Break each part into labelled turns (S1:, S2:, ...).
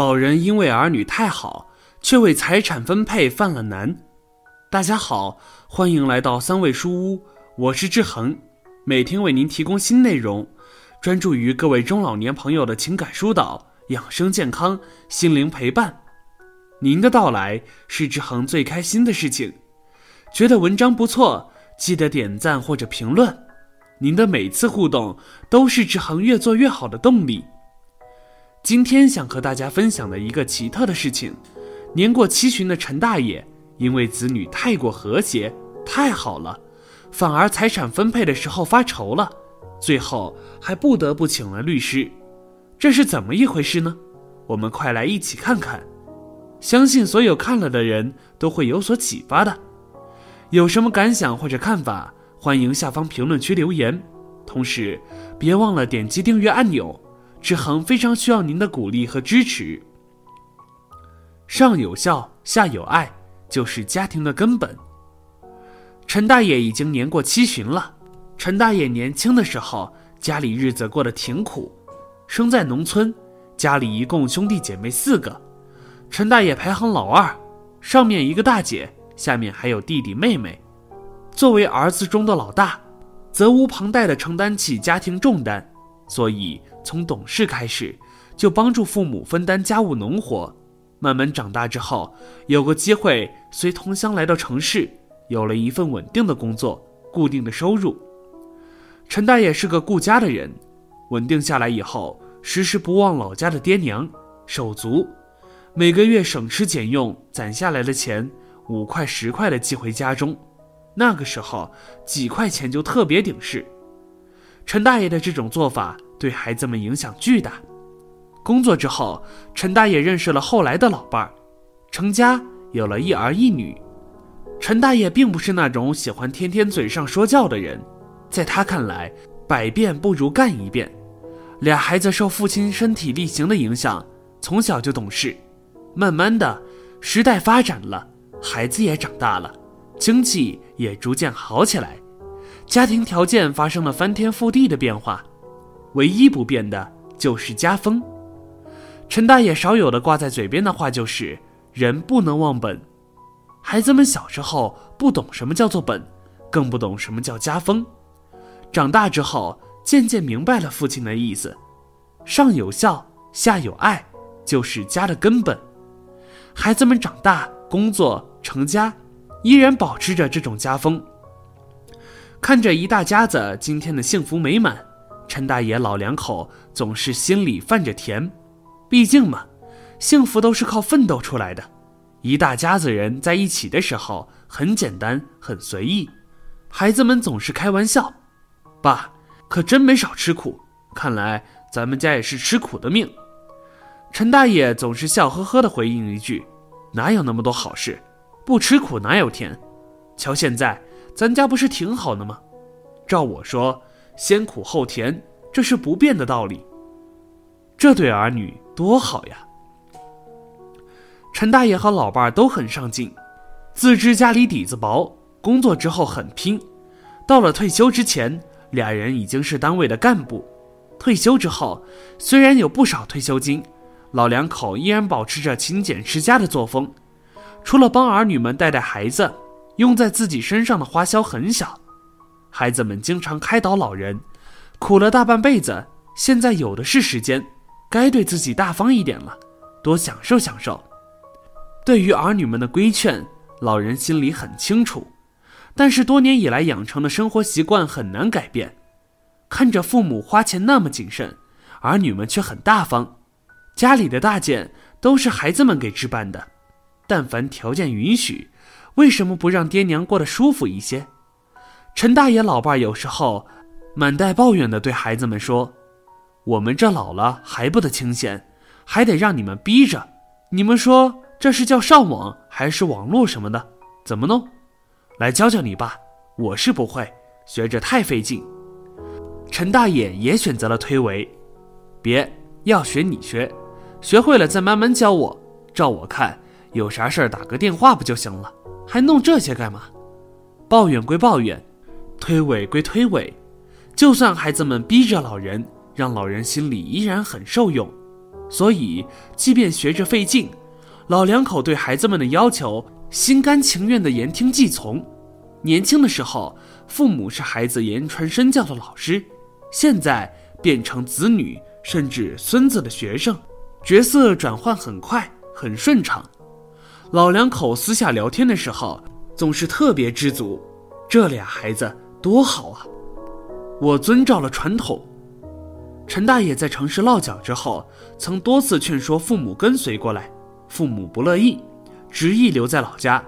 S1: 老人因为儿女太好，却为财产分配犯了难。大家好，欢迎来到三味书屋，我是志恒，每天为您提供新内容，专注于各位中老年朋友的情感疏导、养生健康、心灵陪伴。您的到来是志恒最开心的事情。觉得文章不错，记得点赞或者评论。您的每次互动都是志恒越做越好的动力。今天想和大家分享的一个奇特的事情：年过七旬的陈大爷，因为子女太过和谐、太好了，反而财产分配的时候发愁了，最后还不得不请了律师。这是怎么一回事呢？我们快来一起看看。相信所有看了的人都会有所启发的。有什么感想或者看法，欢迎下方评论区留言。同时，别忘了点击订阅按钮。志恒非常需要您的鼓励和支持。上有孝，下有爱，就是家庭的根本。陈大爷已经年过七旬了。陈大爷年轻的时候，家里日子过得挺苦，生在农村，家里一共兄弟姐妹四个，陈大爷排行老二，上面一个大姐，下面还有弟弟妹妹。作为儿子中的老大，责无旁贷地承担起家庭重担。所以从懂事开始，就帮助父母分担家务农活。慢慢长大之后，有个机会随同乡来到城市，有了一份稳定的工作，固定的收入。陈大爷是个顾家的人，稳定下来以后，时时不忘老家的爹娘，手足，每个月省吃俭用攒下来的钱，五块十块的寄回家中。那个时候，几块钱就特别顶事。陈大爷的这种做法对孩子们影响巨大。工作之后，陈大爷认识了后来的老伴儿，成家有了一儿一女。陈大爷并不是那种喜欢天天嘴上说教的人，在他看来，百变不如干一遍。俩孩子受父亲身体力行的影响，从小就懂事。慢慢的，时代发展了，孩子也长大了，经济也逐渐好起来。家庭条件发生了翻天覆地的变化，唯一不变的就是家风。陈大爷少有的挂在嘴边的话就是“人不能忘本”。孩子们小时候不懂什么叫做本，更不懂什么叫家风。长大之后渐渐明白了父亲的意思：上有孝，下有爱，就是家的根本。孩子们长大、工作、成家，依然保持着这种家风。看着一大家子今天的幸福美满，陈大爷老两口总是心里泛着甜。毕竟嘛，幸福都是靠奋斗出来的。一大家子人在一起的时候很简单，很随意。孩子们总是开玩笑：“爸，可真没少吃苦。看来咱们家也是吃苦的命。”陈大爷总是笑呵呵地回应一句：“哪有那么多好事？不吃苦哪有甜？瞧现在。”咱家不是挺好的吗？照我说，先苦后甜，这是不变的道理。这对儿女多好呀！陈大爷和老伴儿都很上进，自知家里底子薄，工作之后很拼。到了退休之前，俩人已经是单位的干部。退休之后，虽然有不少退休金，老两口依然保持着勤俭持家的作风，除了帮儿女们带带孩子。用在自己身上的花销很小，孩子们经常开导老人，苦了大半辈子，现在有的是时间，该对自己大方一点了，多享受享受。对于儿女们的规劝，老人心里很清楚，但是多年以来养成的生活习惯很难改变。看着父母花钱那么谨慎，儿女们却很大方，家里的大件都是孩子们给置办的，但凡条件允许。为什么不让爹娘过得舒服一些？陈大爷老伴有时候满带抱怨地对孩子们说：“我们这老了还不得清闲，还得让你们逼着。你们说这是叫上网还是网络什么的？怎么弄？来教教你吧，我是不会，学着太费劲。”陈大爷也选择了推诿：“别要学你学，学会了再慢慢教我。照我看，有啥事儿打个电话不就行了？”还弄这些干嘛？抱怨归抱怨，推诿归推诿。就算孩子们逼着老人，让老人心里依然很受用，所以即便学着费劲，老两口对孩子们的要求心甘情愿地言听计从。年轻的时候，父母是孩子言传身教的老师，现在变成子女甚至孙子的学生，角色转换很快，很顺畅。老两口私下聊天的时候，总是特别知足，这俩孩子多好啊！我遵照了传统。陈大爷在城市落脚之后，曾多次劝说父母跟随过来，父母不乐意，执意留在老家，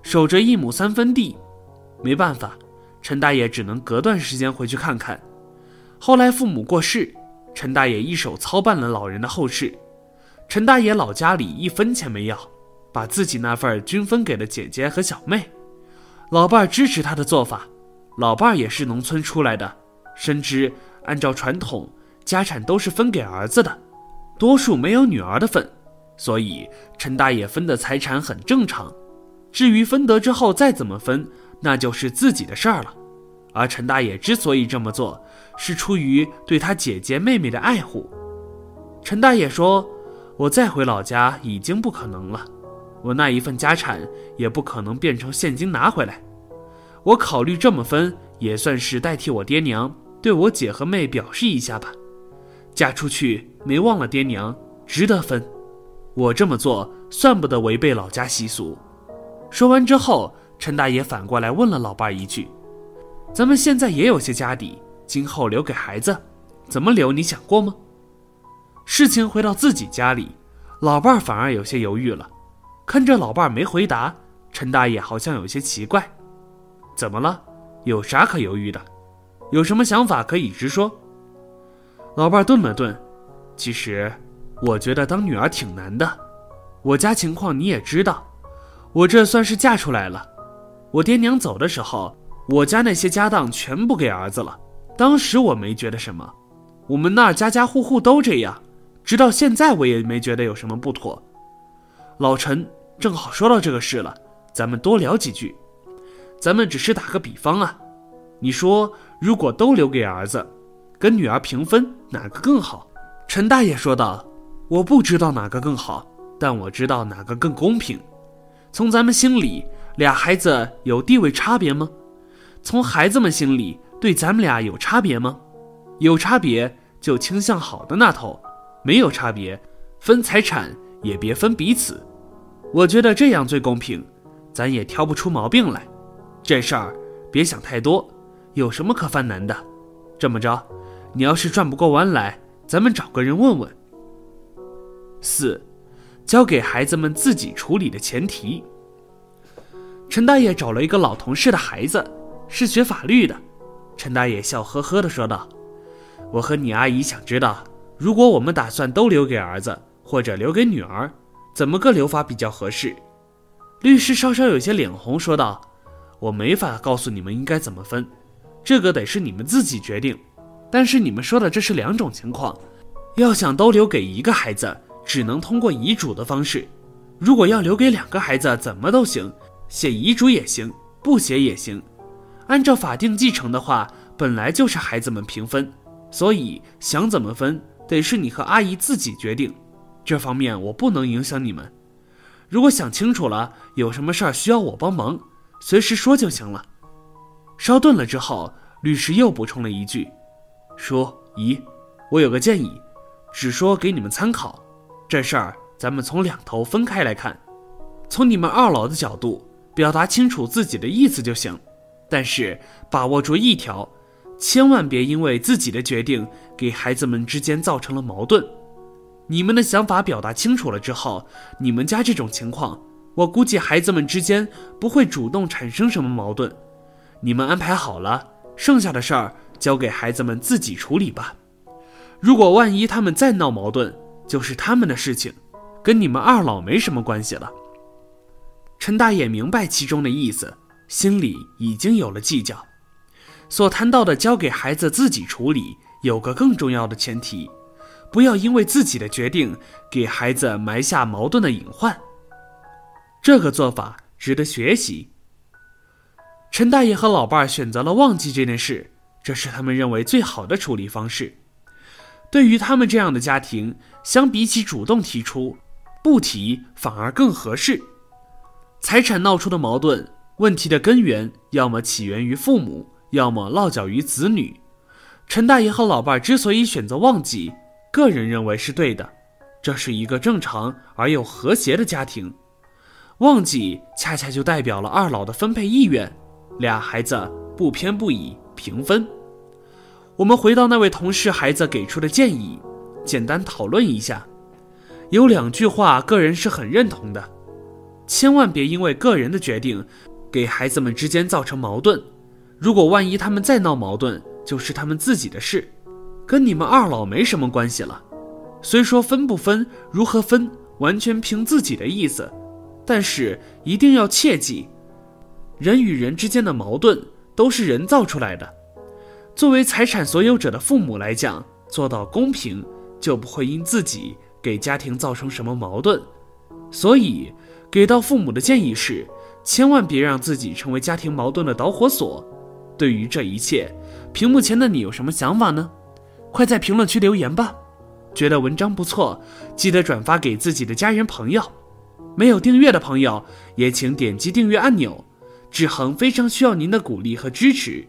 S1: 守着一亩三分地。没办法，陈大爷只能隔段时间回去看看。后来父母过世，陈大爷一手操办了老人的后事。陈大爷老家里一分钱没要，把自己那份均分给了姐姐和小妹。老伴儿支持他的做法，老伴儿也是农村出来的，深知按照传统，家产都是分给儿子的，多数没有女儿的份，所以陈大爷分的财产很正常。至于分得之后再怎么分，那就是自己的事儿了，而陈大爷之所以这么做，是出于对他姐姐妹妹的爱护。陈大爷说：“我再回老家已经不可能了，我那一份家产也不可能变成现金拿回来。我考虑这么分，也算是代替我爹娘对我姐和妹表示一下吧。嫁出去没忘了爹娘，值得分。我这么做算不得违背老家习俗。”说完之后。陈大爷反过来问了老伴一句：“咱们现在也有些家底，今后留给孩子，怎么留？你想过吗？”事情回到自己家里，老伴儿反而有些犹豫了。看着老伴儿没回答，陈大爷好像有些奇怪：“怎么了？有啥可犹豫的？有什么想法可以直说。”老伴儿顿了顿：“其实，我觉得当女儿挺难的。我家情况你也知道，我这算是嫁出来了。”我爹娘走的时候，我家那些家当全部给儿子了。当时我没觉得什么，我们那儿家家户户都这样，直到现在我也没觉得有什么不妥。老陈正好说到这个事了，咱们多聊几句。咱们只是打个比方啊，你说如果都留给儿子，跟女儿平分，哪个更好？陈大爷说道：“我不知道哪个更好，但我知道哪个更公平。从咱们心里。”俩孩子有地位差别吗？从孩子们心里对咱们俩有差别吗？有差别就倾向好的那头，没有差别，分财产也别分彼此。我觉得这样最公平，咱也挑不出毛病来。这事儿别想太多，有什么可犯难的？这么着，你要是转不过弯来，咱们找个人问问。四，交给孩子们自己处理的前提。陈大爷找了一个老同事的孩子，是学法律的。陈大爷笑呵呵地说道：“我和你阿姨想知道，如果我们打算都留给儿子或者留给女儿，怎么个留法比较合适？”律师稍稍有些脸红，说道：“我没法告诉你们应该怎么分，这个得是你们自己决定。但是你们说的这是两种情况，要想都留给一个孩子，只能通过遗嘱的方式；如果要留给两个孩子，怎么都行。”写遗嘱也行，不写也行。按照法定继承的话，本来就是孩子们平分，所以想怎么分，得是你和阿姨自己决定。这方面我不能影响你们。如果想清楚了，有什么事儿需要我帮忙，随时说就行了。稍顿了之后，律师又补充了一句：“叔姨，我有个建议，只说给你们参考。这事儿咱们从两头分开来看，从你们二老的角度。”表达清楚自己的意思就行，但是把握住一条，千万别因为自己的决定给孩子们之间造成了矛盾。你们的想法表达清楚了之后，你们家这种情况，我估计孩子们之间不会主动产生什么矛盾。你们安排好了，剩下的事儿交给孩子们自己处理吧。如果万一他们再闹矛盾，就是他们的事情，跟你们二老没什么关系了。陈大爷明白其中的意思，心里已经有了计较。所谈到的交给孩子自己处理，有个更重要的前提：不要因为自己的决定给孩子埋下矛盾的隐患。这个做法值得学习。陈大爷和老伴儿选择了忘记这件事，这是他们认为最好的处理方式。对于他们这样的家庭，相比起主动提出，不提反而更合适。财产闹出的矛盾问题的根源，要么起源于父母，要么落脚于子女。陈大爷和老伴儿之所以选择忘记，个人认为是对的，这是一个正常而又和谐的家庭。忘记恰恰就代表了二老的分配意愿，俩孩子不偏不倚，平分。我们回到那位同事孩子给出的建议，简单讨论一下。有两句话，个人是很认同的：千万别因为个人的决定，给孩子们之间造成矛盾。如果万一他们再闹矛盾，就是他们自己的事，跟你们二老没什么关系了。虽说分不分、如何分，完全凭自己的意思。但是一定要切记，人与人之间的矛盾都是人造出来的。作为财产所有者的父母来讲，做到公平，就不会因自己给家庭造成什么矛盾。所以，给到父母的建议是：千万别让自己成为家庭矛盾的导火索。对于这一切，屏幕前的你有什么想法呢？快在评论区留言吧！觉得文章不错，记得转发给自己的家人朋友。没有订阅的朋友，也请点击订阅按钮。志恒非常需要您的鼓励和支持。